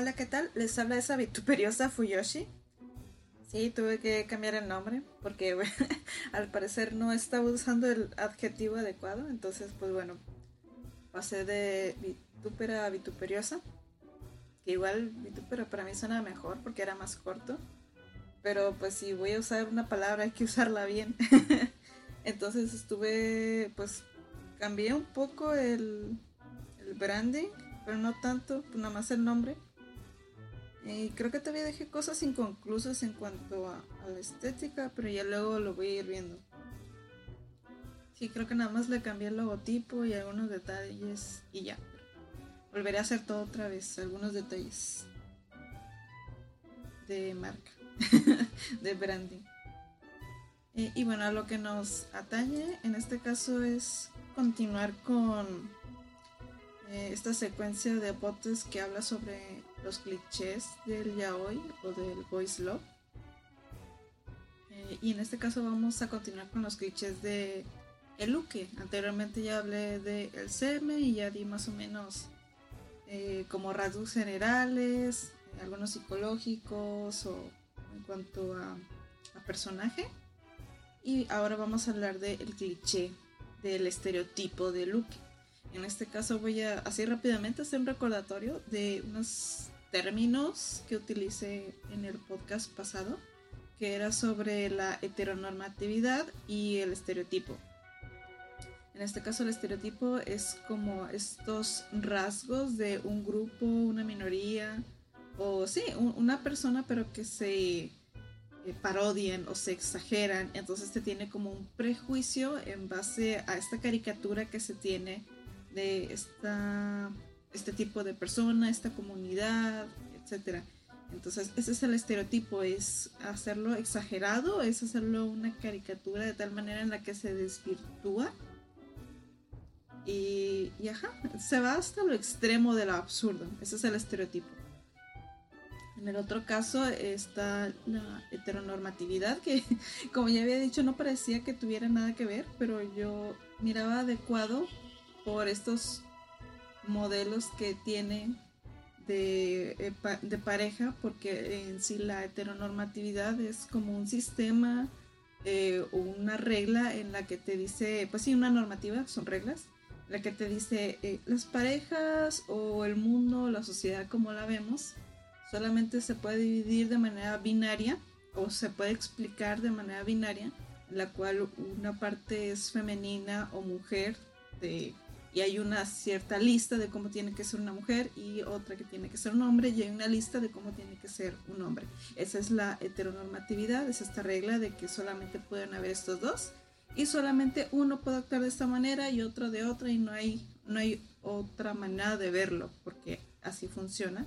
Hola, ¿qué tal? Les habla esa vituperiosa Fuyoshi. Sí, tuve que cambiar el nombre porque al parecer no estaba usando el adjetivo adecuado. Entonces, pues bueno, pasé de vitupera a vituperiosa. Que igual vitupera para mí suena mejor porque era más corto. Pero pues si voy a usar una palabra hay que usarla bien. Entonces estuve, pues cambié un poco el, el branding, pero no tanto, pues nada más el nombre creo que todavía dejé cosas inconclusas en cuanto a, la estética, pero ya luego lo voy a ir viendo. Sí, creo que nada más le cambié el logotipo y algunos detalles y ya. Volveré a hacer todo otra vez, algunos detalles de marca, de branding. y bueno, lo que nos atañe en este caso es continuar con eh, esta secuencia de aportes que habla sobre los clichés del yaoi o del boys love. Eh, y en este caso vamos a continuar con los clichés de el uke. Anteriormente ya hablé de el y ya di más o menos eh, como rasgos generales, algunos psicológicos o en cuanto a, a personaje. Y ahora vamos a hablar del cliché, del estereotipo de uke. En este caso voy a así rápidamente hacer un recordatorio de unos términos que utilicé en el podcast pasado, que era sobre la heteronormatividad y el estereotipo. En este caso el estereotipo es como estos rasgos de un grupo, una minoría, o sí, una persona pero que se eh, parodian o se exageran. Entonces se tiene como un prejuicio en base a esta caricatura que se tiene de esta, este tipo de persona, esta comunidad, etc. Entonces, ese es el estereotipo, es hacerlo exagerado, es hacerlo una caricatura de tal manera en la que se desvirtúa. Y, y ajá, se va hasta lo extremo de lo absurdo. Ese es el estereotipo. En el otro caso está la heteronormatividad, que como ya había dicho no parecía que tuviera nada que ver, pero yo miraba adecuado por estos modelos que tiene de, eh, de, pareja, porque en sí la heteronormatividad es como un sistema eh, o una regla en la que te dice, pues sí, una normativa, son reglas, la que te dice eh, las parejas o el mundo, la sociedad como la vemos, solamente se puede dividir de manera binaria o se puede explicar de manera binaria, la cual una parte es femenina o mujer de y hay una cierta lista de cómo tiene que ser una mujer y otra que tiene que ser un hombre y hay una lista de cómo tiene que ser un hombre. Esa es la heteronormatividad, es esta regla de que solamente pueden haber estos dos y solamente uno puede actuar de esta manera y otro de otra y no hay, no hay otra manera de verlo porque así funciona.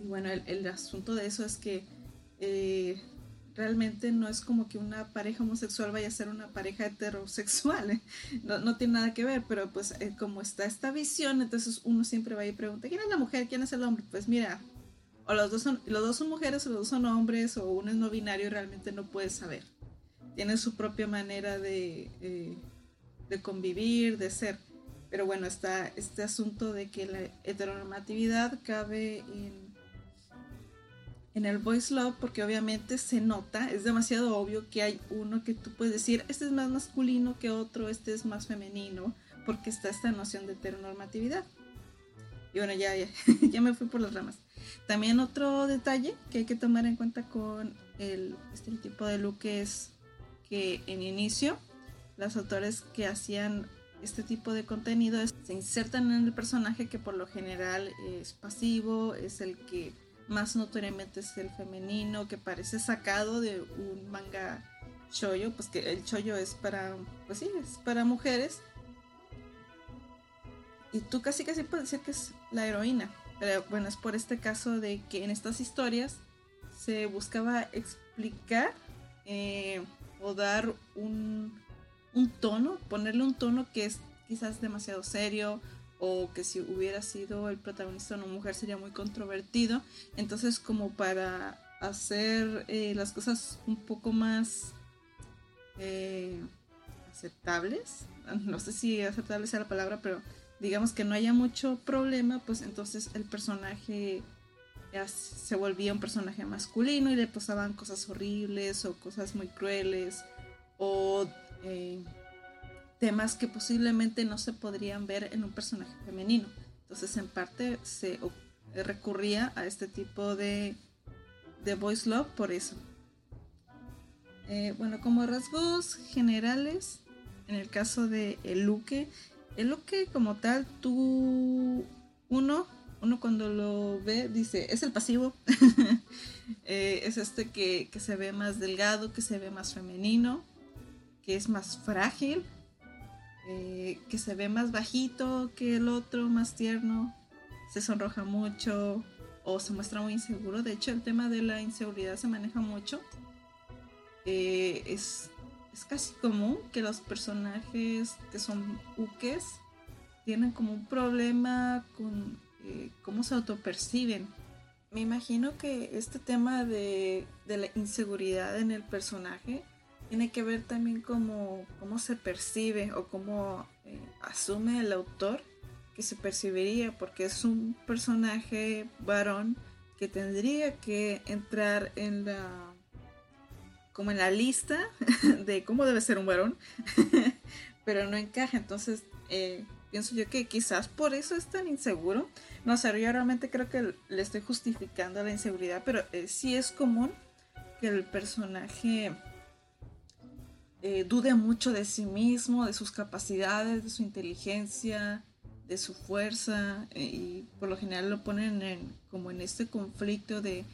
Y bueno, el, asunto de eso es que eh, realmente no es como que una pareja homosexual vaya a ser una pareja heterosexual, ¿eh? no, tiene nada que ver, pero pues eh, como está esta visión, entonces uno siempre va y pregunta, ¿quién es la mujer? ¿quién es el hombre? Pues mira, o los dos son, los dos son mujeres o los dos son hombres o uno es no binario realmente no puedes saber. Tiene su propia manera de, eh, de convivir, de ser. Pero bueno, está este asunto de que la heteronormatividad cabe en en el voice love porque obviamente se nota, es demasiado obvio que hay uno que tú puedes decir, este es más masculino que otro, este es más femenino, porque está esta noción de heteronormatividad. Y bueno, ya, ya, me fui por las ramas. También otro detalle que hay que tomar en cuenta con el tipo de look es que en inicio los autores que hacían este tipo de contenido se insertan en el personaje que por lo general es pasivo, es el que más notoriamente es el femenino que parece sacado de un manga chollo, pues que el chollo es para, pues sí, es para mujeres. Y tú casi casi puedes decir que es la heroína. Pero bueno, es por este caso de que en estas historias se buscaba explicar eh, o dar un, un tono, ponerle un tono que es quizás demasiado serio o que si hubiera sido el protagonista una mujer sería muy controvertido. Entonces como para hacer eh, las cosas un poco más eh, aceptables, no sé si aceptable sea la palabra, pero digamos que no haya mucho problema, pues entonces el personaje ya se volvía un personaje masculino y le pasaban cosas horribles o cosas muy crueles o eh, temas que posiblemente no se podrían ver en un personaje femenino. Entonces en parte se recurría a este tipo de, de voice love por eso. Eh, bueno, como rasgos generales, en el caso de el Luque, el como tal, tú, uno, uno cuando lo ve dice, es el pasivo, eh, es este que, que, se ve más delgado, que se ve más femenino, que es más frágil, eh, que se ve más bajito que el otro, más tierno, se sonroja mucho o se muestra muy inseguro. De hecho, el tema de la inseguridad se maneja mucho. Eh, es, es, casi común que los personajes que son ukes tienen como un problema con eh, cómo se autoperciben. Me imagino que este tema de, de la inseguridad en el personaje tiene que ver también cómo, cómo se percibe o cómo eh, asume el autor que se percibiría, porque es un personaje varón que tendría que entrar en la como en la lista de cómo debe ser un varón, pero no encaja. Entonces, eh, pienso yo que quizás por eso es tan inseguro. No sé, yo realmente creo que le estoy justificando la inseguridad, pero eh, sí es común que el personaje eh, dude mucho de sí mismo, de sus capacidades, de su inteligencia, de su fuerza, eh, y por lo general lo ponen en, como en este conflicto de,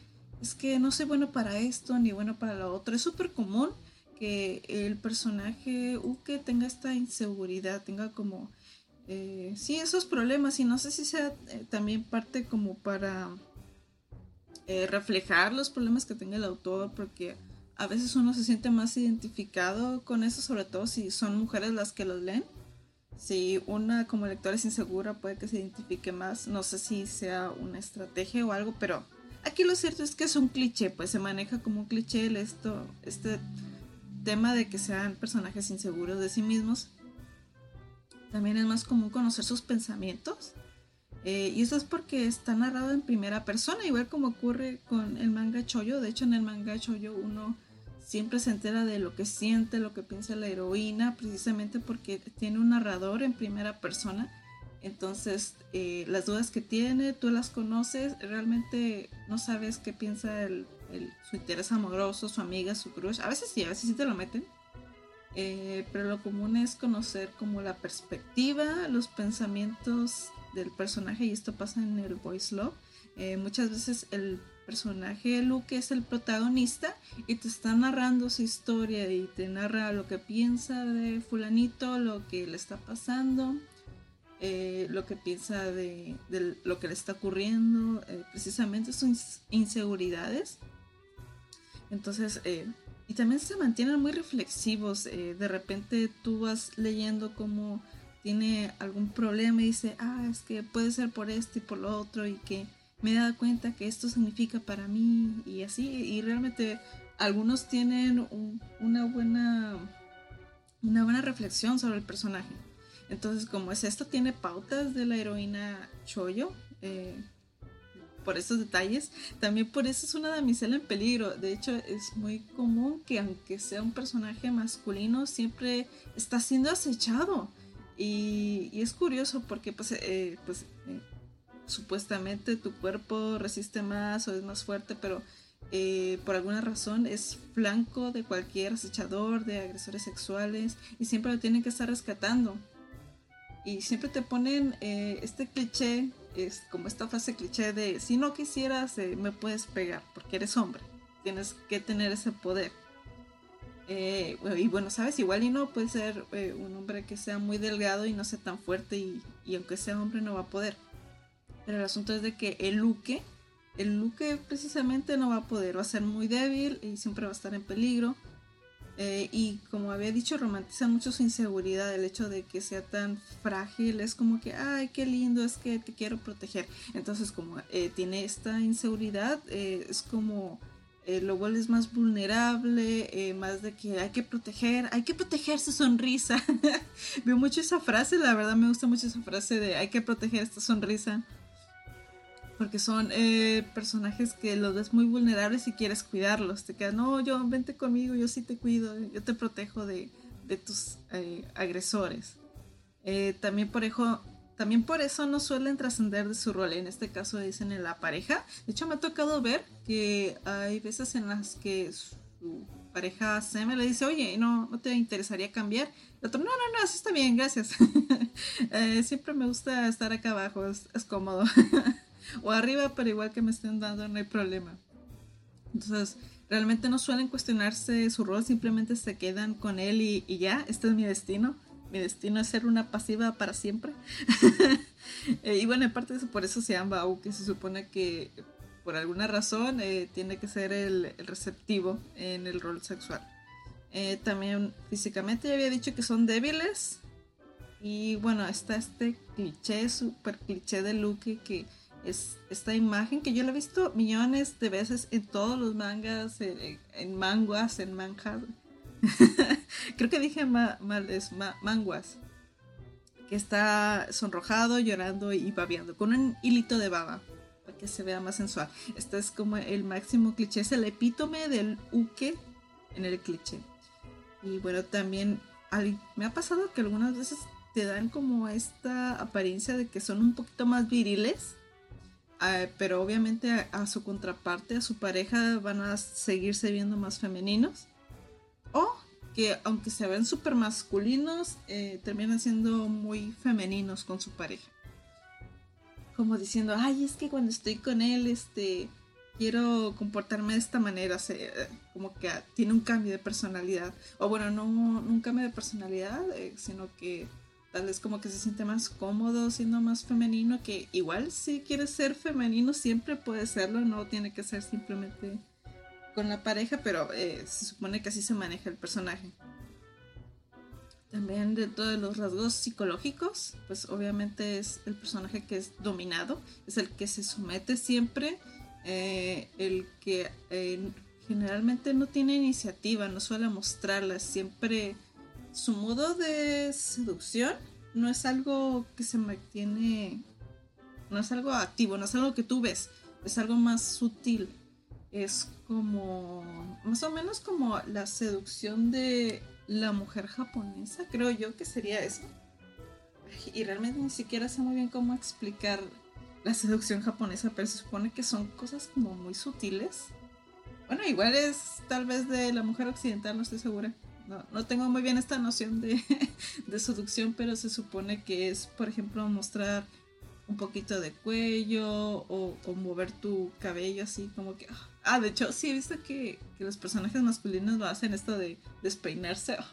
es que no soy bueno para esto ni bueno para lo otro. Es súper común que el personaje Uke tenga esta inseguridad, tenga como, eh, sí, esos problemas, y no sé si sea también parte como para reflejar los problemas que tenga el autor, porque a veces uno se siente más identificado con eso, sobre todo si son mujeres las que los leen. Si una como lectora es insegura, puede que se identifique más. No sé si sea una estrategia o algo, pero aquí lo cierto es que es un cliché, pues se maneja como un cliché esto, este tema de que sean personajes inseguros de sí mismos. También es más común conocer sus pensamientos. Eh, y eso es porque está narrado en primera persona, igual como ocurre con el manga Choyo. De hecho, en el manga Choyo uno siempre se entera de lo que siente, lo que piensa la heroína, precisamente porque tiene un narrador en primera persona. Entonces, eh, las dudas que tiene, tú las conoces, realmente no sabes qué piensa el, su interés amoroso, su amiga, su crush. A veces sí, a veces sí te lo meten. Eh, pero lo común es conocer como la perspectiva, los pensamientos del personaje y esto pasa en el voice love. Eh, muchas veces el personaje Luke es el protagonista y te está narrando su historia y te narra lo que piensa de fulanito, lo que le está pasando, eh, lo que piensa de, lo que le está ocurriendo, eh, precisamente sus inseguridades. Entonces, eh, y también se mantienen muy reflexivos. de repente tú vas leyendo cómo tiene algún problema y dice, ah, es que puede ser por esto y por lo otro y que me he dado cuenta que esto significa para mí y así, y realmente algunos tienen una buena una buena reflexión sobre el personaje. Entonces, como es esto, tiene pautas de la heroína Choyo, eh, por esos detalles. También por eso es una damisela en peligro. De hecho, es muy común que aunque sea un personaje masculino, siempre está siendo acechado. Y, es curioso porque pues, eh, pues eh, supuestamente tu cuerpo resiste más o es más fuerte, pero eh, por alguna razón es flanco de cualquier acechador, de agresores sexuales y siempre lo tienen que estar rescatando. Y siempre te ponen eh, este cliché, es como esta frase cliché de si no quisieras eh, me puedes pegar porque eres hombre, tienes que tener ese poder. y bueno, sabes, igual y no puede ser un hombre que sea muy delgado y no sea tan fuerte y aunque sea hombre no va a poder. Pero el asunto es de que el Luque, el Luque precisamente no va a poder, va a ser muy débil y siempre va a estar en peligro. Eh, y como había dicho, romantiza mucho su inseguridad, el hecho de que sea tan frágil, es como que, ay, qué lindo, es que te quiero proteger. Entonces, como eh, tiene esta inseguridad, eh, es como lo vuelves más vulnerable, más de que hay que proteger, hay que proteger su sonrisa. Veo mucho esa frase, la verdad me gusta mucho esa frase de hay que proteger esta sonrisa porque son eh, personajes que los ves muy vulnerables y quieres cuidarlos. Te quedas, no, yo vente conmigo, yo sí te cuido, yo te protejo de, tus eh, agresores. Eh, también, por eso, también por eso no suelen trascender de su rol. En este caso dicen en la pareja. De hecho, me ha tocado ver que hay veces en las que su pareja se me le dice, oye, ¿no, no te interesaría cambiar? El otro, no, no, no, así está bien, gracias. siempre me gusta estar acá abajo, es cómodo. o arriba, pero igual que me estén dando, no hay problema. Entonces, realmente no suelen cuestionarse su rol, simplemente se quedan con él y, ya, este es mi destino. Mi destino es ser una pasiva para siempre. Eh, y bueno, de eso, por eso se llama que se supone que por alguna razón eh, tiene que ser el, receptivo en el rol sexual. Eh, también físicamente ya había dicho que son débiles. Y bueno, está este cliché, súper cliché de Luke que es esta imagen que yo la he visto millones de veces en todos los mangas, en, manguas, en manjas. Creo que dije mal, es manguas. Que está sonrojado, llorando y babeando, con un hilito de baba, para que se vea más sensual. Este es como el máximo cliché, es el epítome del uke en el cliché. Y bueno, también me ha pasado que algunas veces te dan como esta apariencia de que son un poquito más viriles pero obviamente a, su contraparte, a su pareja, van a seguirse viendo más femeninos. O que aunque se ven súper masculinos, eh, terminan siendo muy femeninos con su pareja. Como diciendo, ay, es que cuando estoy con él, este, quiero comportarme de esta manera, como que tiene un cambio de personalidad. O bueno, no, un cambio de personalidad, eh, sino que tal vez como que se siente más cómodo siendo más femenino, que igual si quieres ser femenino siempre puede serlo, no tiene que ser simplemente con la pareja, pero eh, se supone que así se maneja el personaje. También dentro de los rasgos psicológicos, pues obviamente es el personaje que es dominado, es el que se somete siempre, eh, el que eh, generalmente no tiene iniciativa, no suele mostrarla, siempre su modo de seducción no es algo que se mantiene, no es algo activo, no es algo que tú ves, es algo más sutil. Es como, más o menos como la seducción de la mujer japonesa, creo yo que sería eso. Y realmente ni siquiera sé muy bien cómo explicar la seducción japonesa, pero se supone que son cosas como muy sutiles. Bueno, igual es tal vez de la mujer occidental, no estoy segura no, tengo muy bien esta noción de, seducción, pero se supone que es, por ejemplo, mostrar un poquito de cuello o, mover tu cabello así como que... Ah, de hecho, sí he visto que, los personajes masculinos lo hacen esto de despeinarse.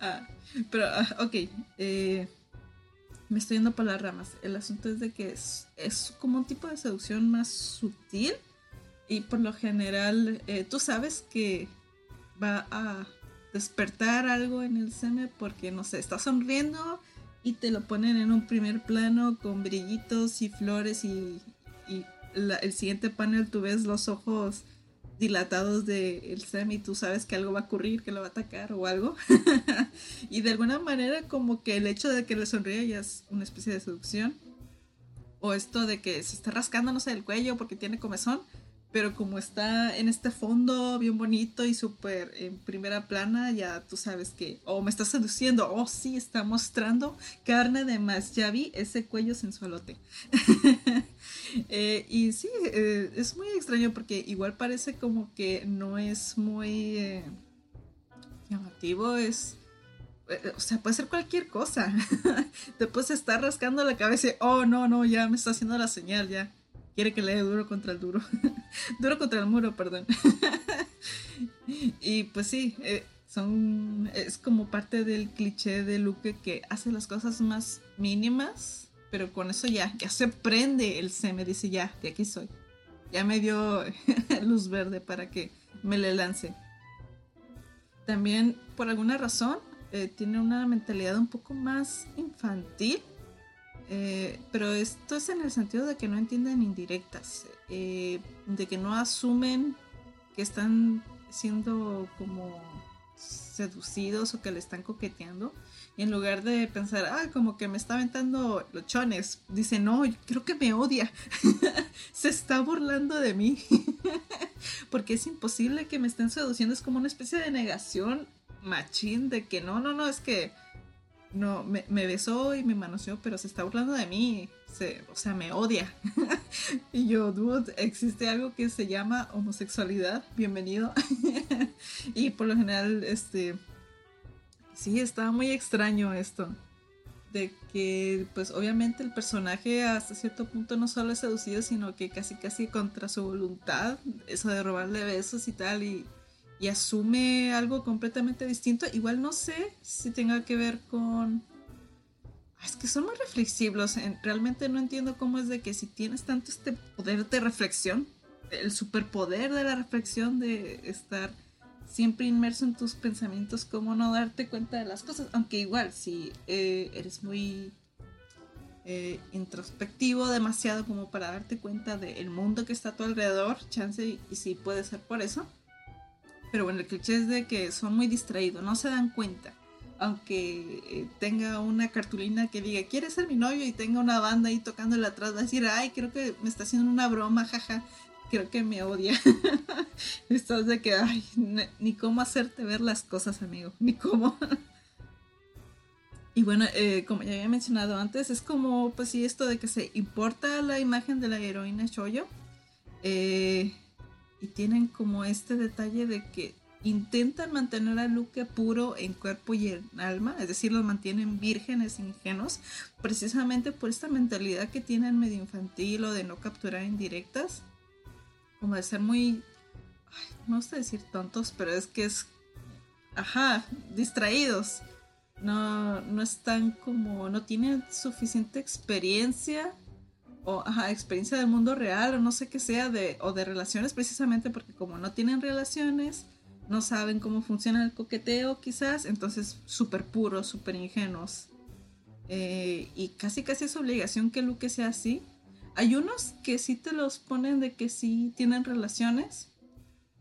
Ah, pero, ah, ok. Eh, me estoy yendo por las ramas. El asunto es de que es, es como un tipo de seducción más sutil y por lo general eh, tú sabes que va a despertar algo en el seme porque, no sé, está sonriendo y te lo ponen en un primer plano con brillitos y flores y, el siguiente panel tú ves los ojos dilatados del el seme y tú sabes que algo va a ocurrir, que lo va a atacar o algo. y de alguna manera como que el hecho de que le sonríe ya es una especie de seducción. O esto de que se está rascando, no sé, el cuello porque tiene comezón pero como está en este fondo bien bonito y súper en primera plana, ya tú sabes que, o me está seduciendo, o oh, sí, está mostrando carne de más, ya vi ese cuello sensualote. eh, y sí, eh, es muy extraño porque igual parece como que no es muy eh, llamativo, es... Eh, o sea, puede ser cualquier cosa. Después está rascando la cabeza y, oh, no, no, ya me está haciendo la señal, ya quiere que le dé duro contra el duro. duro contra el muro, perdón. y pues sí, eh, son es como parte del cliché de Luke que hace las cosas más mínimas pero con eso ya, ya se prende el me dice ya, de aquí soy. Ya me dio luz verde para que me le lance. También, por alguna razón, eh, tiene una mentalidad un poco más infantil. Eh, pero esto es en el sentido de que no entienden indirectas, eh, de que no asumen que están siendo como seducidos o que le están coqueteando. Y en lugar de pensar, ah, como que me está aventando lochones, dice, no, creo que me odia. Se está burlando de mí. Porque es imposible que me estén seduciendo. Es como una especie de negación machín de que no, no, no, es que no, me, besó y me manoseó, pero se está burlando de mí. Se, o sea, me odia. y yo, dude, existe algo que se llama homosexualidad. Bienvenido. y por lo general, este. Sí, estaba muy extraño esto. De que, pues obviamente el personaje hasta cierto punto no solo es seducido, sino que casi casi contra su voluntad, eso de robarle besos y tal, y y asume algo completamente distinto. Igual no sé si tenga que ver con... Es que son muy reflexivos. Realmente no entiendo cómo es de que si tienes tanto este poder de reflexión, el superpoder de la reflexión, de estar siempre inmerso en tus pensamientos, cómo no darte cuenta de las cosas. Aunque igual, si eh, eres muy eh, introspectivo demasiado como para darte cuenta del mundo que está a tu alrededor, chance y, y sí puede ser por eso. Pero bueno, el cliché es de que son muy distraídos, no se dan cuenta. Aunque eh, tenga una cartulina que diga, ¿quieres ser mi novio? Y tenga una banda ahí tocándole atrás, va a decir, ay, creo que me está haciendo una broma, jaja. Creo que me odia. Estás de que, ay, ni cómo hacerte ver las cosas, amigo, ni cómo. Y bueno, eh, como ya había mencionado antes, es como, pues sí, esto de que se importa la imagen de la heroína Shoyo. Eh, y tienen como este detalle de que intentan mantener a Luke puro en cuerpo y en alma, es decir, los mantienen vírgenes ingenuos, precisamente por esta mentalidad que tienen medio infantil o de no capturar indirectas, como de ser muy, no gusta decir tontos, pero es que es, ajá, distraídos, no, no están como, no tienen suficiente experiencia o experiencia del mundo real o no sé qué sea de o de relaciones precisamente porque como no tienen relaciones no saben cómo funciona el coqueteo quizás entonces súper puros súper ingenuos. Eh, y casi casi es obligación que Luke sea así. Hay unos que sí te los ponen de que sí tienen relaciones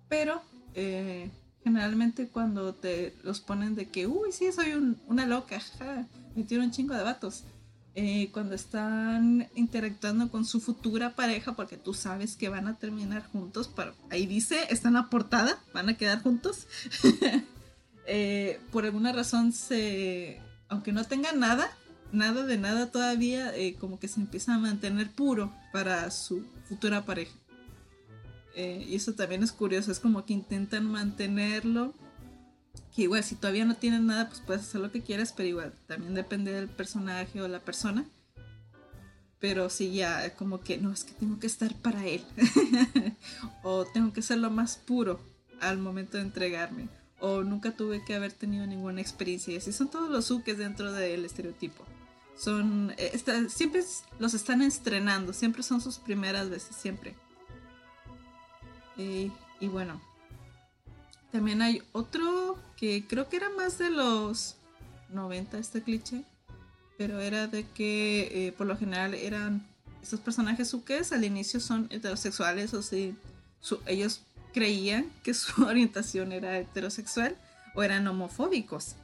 pero eh, generalmente cuando te los ponen de que uy sí soy una loca me tiro un chingo de vatos eh, cuando están interactuando con su futura pareja, porque tú sabes que van a terminar juntos, pero ahí dice, está en la portada, van a quedar juntos. Eh, por alguna razón aunque no tengan nada, nada de nada todavía, eh, como que se empieza a mantener puro para su futura pareja. y eso también es curioso, es como que intentan mantenerlo que igual si todavía no tienen nada, pues puedes hacer lo que quieras, pero igual también depende del personaje o la persona. Pero sí, ya como que no, es que tengo que estar para él. o tengo que ser lo más puro al momento de entregarme. O nunca tuve que haber tenido ninguna experiencia. Y así son todos los suques dentro del estereotipo. Son, eh, siempre los están estrenando, siempre son sus primeras veces, siempre. Eh, y bueno, también hay otro que creo que era más de los 90 este cliché, pero era de que eh, por lo general eran estos personajes suques al inicio son heterosexuales, o sea, ellos creían que su orientación era heterosexual o eran homofóbicos.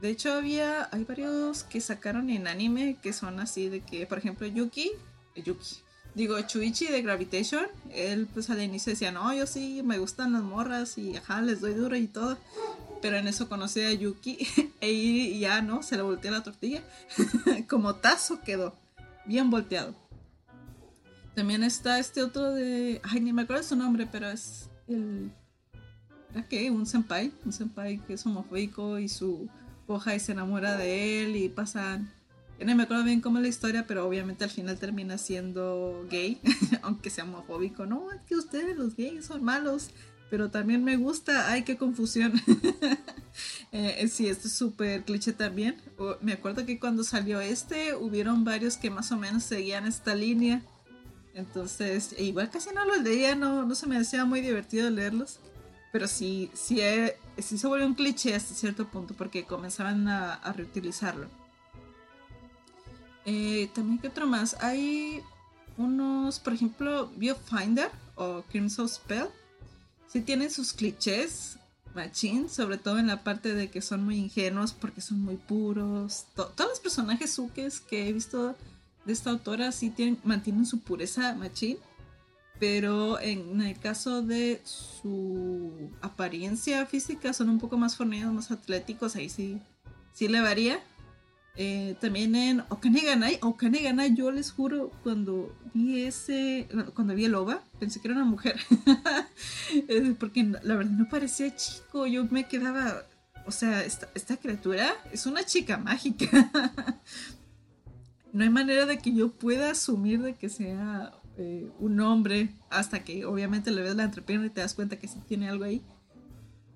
De hecho, había, hay varios que sacaron en anime que son así de que, por ejemplo, Yuki, Yuki, digo, Chuichi de Gravitation, él pues al inicio decía, no, yo sí, me gustan las morras y ajá, les doy duro y todo. Pero en eso conocí a Yuki e y ya, ¿no? Se le volteó la tortilla. Como tazo quedó, bien volteado. También está este otro de, ay, ni me acuerdo su nombre, pero es el... ¿Era qué? Un senpai, un senpai que es homofóbico y su hoja se enamora de él y pasan no me acuerdo bien cómo es la historia, pero obviamente al final termina siendo gay, aunque sea homofóbico. No, es que ustedes los gays son malos. pero también me gusta. Ay, qué confusión. eh, sí, esto es súper cliché también. me acuerdo que cuando salió este, hubieron varios que más o menos seguían esta línea. Entonces, igual casi no los leía, no, no se me hacía muy divertido leerlos. Pero sí, sí, eh, se volvió un cliché hasta cierto punto porque comenzaban a reutilizarlo. Eh, también, ¿qué otro más? Hay unos, por ejemplo, Biofinder o Crimson Spell. Sí tienen sus clichés, machín, sobre todo en la parte de que son muy ingenuos porque son muy puros. todos los personajes sukes que he visto de esta autora sí tienen, mantienen su pureza machín. Pero en el caso de su apariencia física son un poco más fornidos, más atléticos, ahí sí, sí le varía. Eh, también en Okaneganai, Okaneganai, yo les juro, cuando vi ese, cuando vi el OVA, pensé que era una mujer. Porque la verdad no parecía chico, yo me quedaba, o sea, esta, criatura es una chica mágica. no hay manera de que yo pueda asumir de que sea eh, un hombre hasta que obviamente le ves la entrepierna y te das cuenta que sí tiene algo ahí.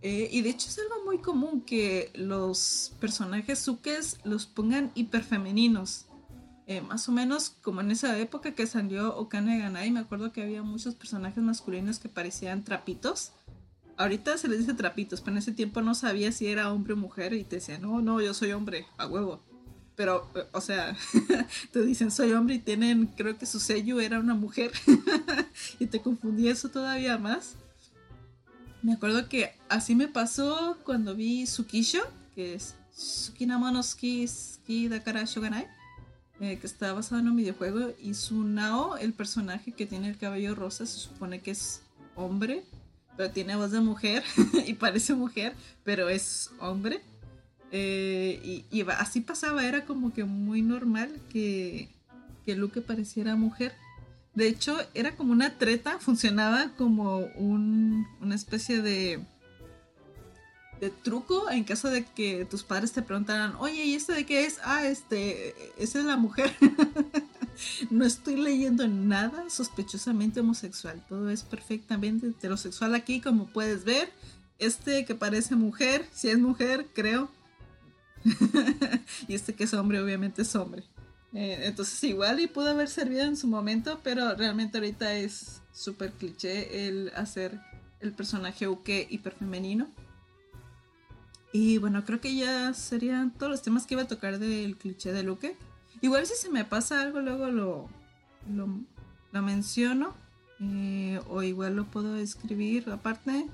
Eh, y de hecho es algo muy común que los personajes sukes los pongan hiperfemeninos. Eh, más o menos como en esa época que salió Okane Ganai, me acuerdo que había muchos personajes masculinos que parecían trapitos. Ahorita se les dice trapitos, pero en ese tiempo no sabía si era hombre o mujer y te decían, no, no, yo soy hombre, a huevo. Pero, eh, o sea, te dicen soy hombre y tienen, creo que su sello era una mujer. y te confundí eso todavía más. Me acuerdo que así me pasó cuando vi Tsukisho, que es Tsukinamonoski Ski Dakara Shoganai, eh, que está basado en un videojuego, y Sunao, el personaje que tiene el cabello rosa, se supone que es hombre, pero tiene voz de mujer y parece mujer, pero es hombre. Eh, y, así pasaba, era como que muy normal que, que Luke pareciera mujer. De hecho, era como una treta, funcionaba como una especie de, de truco en caso de que tus padres te preguntaran, oye, ¿y este de qué es? Ah, este, esa es la mujer. no estoy leyendo nada sospechosamente homosexual, todo es perfectamente heterosexual aquí, como puedes ver. Este que parece mujer, si es mujer, creo. y este que es hombre, obviamente es hombre. Eh, entonces igual y pudo haber servido en su momento, pero realmente ahorita es súper cliché el hacer el personaje uke hiperfemenino. Y bueno, creo que ya serían todos los temas que iba a tocar del cliché de Luke. Igual si se me pasa algo, luego lo, lo, menciono. Eh, o igual lo puedo escribir aparte.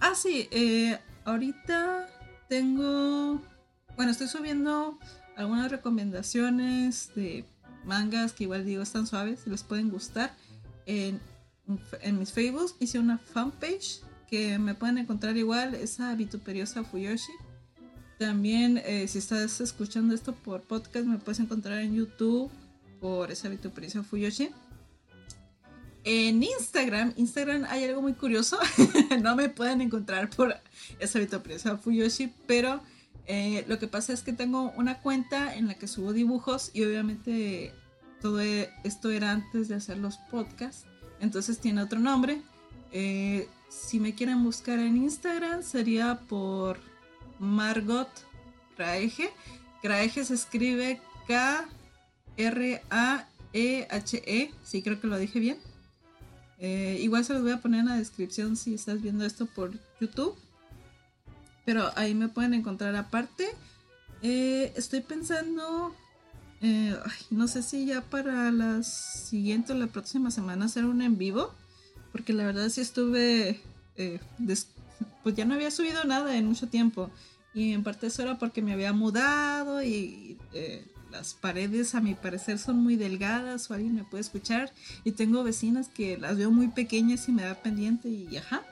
Ah, sí, eh, ahorita tengo... Bueno, estoy subiendo algunas recomendaciones de mangas que igual digo están suaves, les pueden gustar. En, en mis Facebook hice una fanpage que me pueden encontrar igual, esa vituperiosa Fuyoshi. También eh, si estás escuchando esto por podcast me puedes encontrar en YouTube por esa vituperiosa Fuyoshi. En Instagram, Instagram hay algo muy curioso. no me pueden encontrar por esa vituperiosa Fuyoshi, pero eh, lo que pasa es que tengo una cuenta en la que subo dibujos y obviamente todo e, esto era antes de hacer los podcasts, entonces tiene otro nombre. Eh, si me quieren buscar en Instagram sería por Margot Graeje. Graeje se escribe K-R-A-E-H-E, e. sí creo que lo dije bien. Eh, igual se los voy a poner en la descripción si estás viendo esto por YouTube. Pero ahí me pueden encontrar aparte. Eh, estoy pensando, eh, no sé si ya para la siguiente o la próxima semana hacer un en vivo. Porque la verdad sí estuve, eh, pues ya no había subido nada en mucho tiempo. Y en parte eso era porque me había mudado y las paredes a mi parecer son muy delgadas o alguien me puede escuchar. Y tengo vecinas que las veo muy pequeñas y me da pendiente y ajá.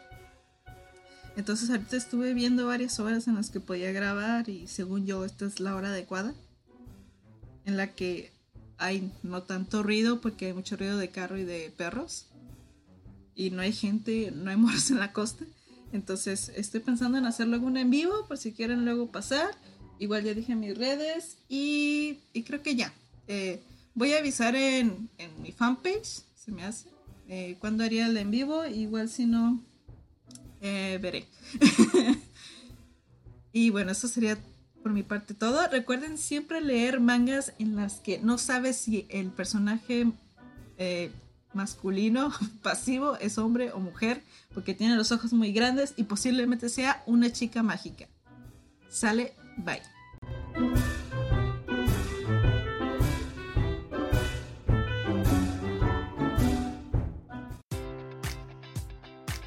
Entonces ahorita estuve viendo varias horas en las que podía grabar y según yo esta es la hora adecuada en la que hay no tanto ruido porque hay mucho ruido de carro y de perros y no hay gente, no hay moros en la costa. Entonces estoy pensando en hacer luego en vivo por si quieren luego pasar. Igual ya dije mis redes y, creo que ya. Eh, voy a avisar en, mi fanpage, se me hace, eh, cuando haría el en vivo. Igual si no, Eh, veré. y bueno, eso sería por mi parte todo. Recuerden siempre leer mangas en las que no sabes si el personaje eh, masculino pasivo es hombre o mujer, porque tiene los ojos muy grandes y posiblemente sea una chica mágica. Sale, bye.